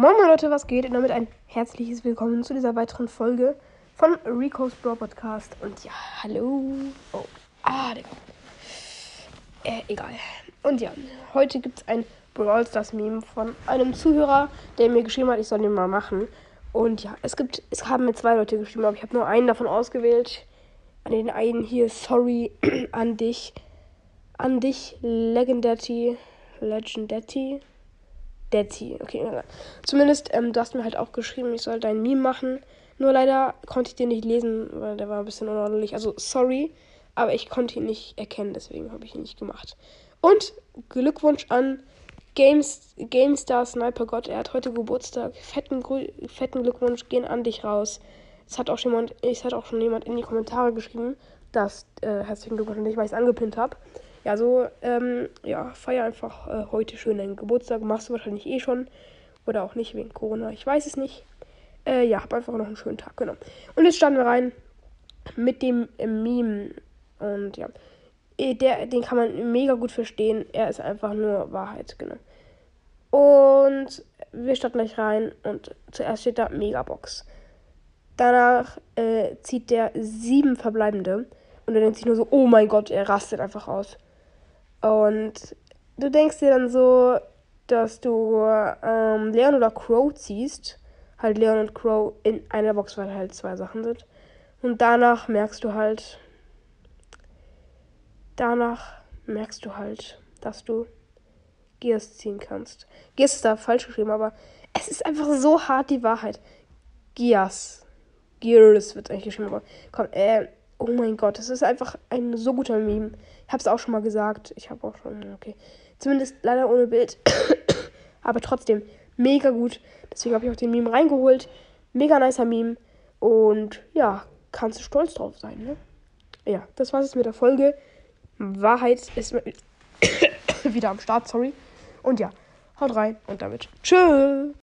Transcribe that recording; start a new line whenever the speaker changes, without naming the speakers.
Moin moin Leute, was geht? Und damit ein herzliches Willkommen zu dieser weiteren Folge von Rico's Bro Podcast. Und ja, hallo. Oh, ah, Digga. Äh, egal. Und ja, heute gibt es ein Brawl Stars Meme von einem Zuhörer, der mir geschrieben hat, ich soll den mal machen. Und ja, es gibt, es haben mir zwei Leute geschrieben, aber ich habe nur einen davon ausgewählt. An den einen hier, sorry an dich. An dich, Legendary. Legendary. Daddy. Okay, zumindest, ähm, du hast mir halt auch geschrieben, ich soll dein Meme machen. Nur leider konnte ich den nicht lesen, weil der war ein bisschen unordentlich. Also, sorry, aber ich konnte ihn nicht erkennen, deswegen habe ich ihn nicht gemacht. Und Glückwunsch an Games, GameStar Sniper Gott. Er hat heute Geburtstag. Fetten, fetten Glückwunsch gehen an dich raus. Es hat auch schon jemand, es hat auch schon jemand in die Kommentare geschrieben, dass äh, herzlichen Glückwunsch an weil ich es angepinnt habe. Ja, so, ähm, ja, feier einfach äh, heute schön deinen Geburtstag. Machst du wahrscheinlich eh schon. Oder auch nicht wegen Corona. Ich weiß es nicht. Äh, ja, hab einfach noch einen schönen Tag, genau. Und jetzt starten wir rein mit dem äh, Meme. Und ja, äh, der, den kann man mega gut verstehen. Er ist einfach nur Wahrheit, genau. Und wir starten gleich rein. Und zuerst steht da Megabox. Danach äh, zieht der sieben verbleibende. Und er denkt sich nur so, oh mein Gott, er rastet einfach aus. Und du denkst dir dann so, dass du ähm, Leon oder Crow ziehst. Halt Leon und Crow in einer Box, weil halt zwei Sachen sind. Und danach merkst du halt, danach merkst du halt, dass du Gears ziehen kannst. Gears ist da falsch geschrieben, aber es ist einfach so hart die Wahrheit. Gears. Gears wird eigentlich geschrieben, aber komm, äh, oh mein Gott, das ist einfach ein so guter Meme. Ich habe es auch schon mal gesagt. Ich habe auch schon, okay. Zumindest leider ohne Bild. Aber trotzdem, mega gut. Deswegen habe ich auch den Meme reingeholt. Mega nicer Meme. Und ja, kannst du stolz drauf sein, ne? Ja, das war's jetzt mit der Folge. Wahrheit ist wieder am Start, sorry. Und ja, haut rein und damit tschüss.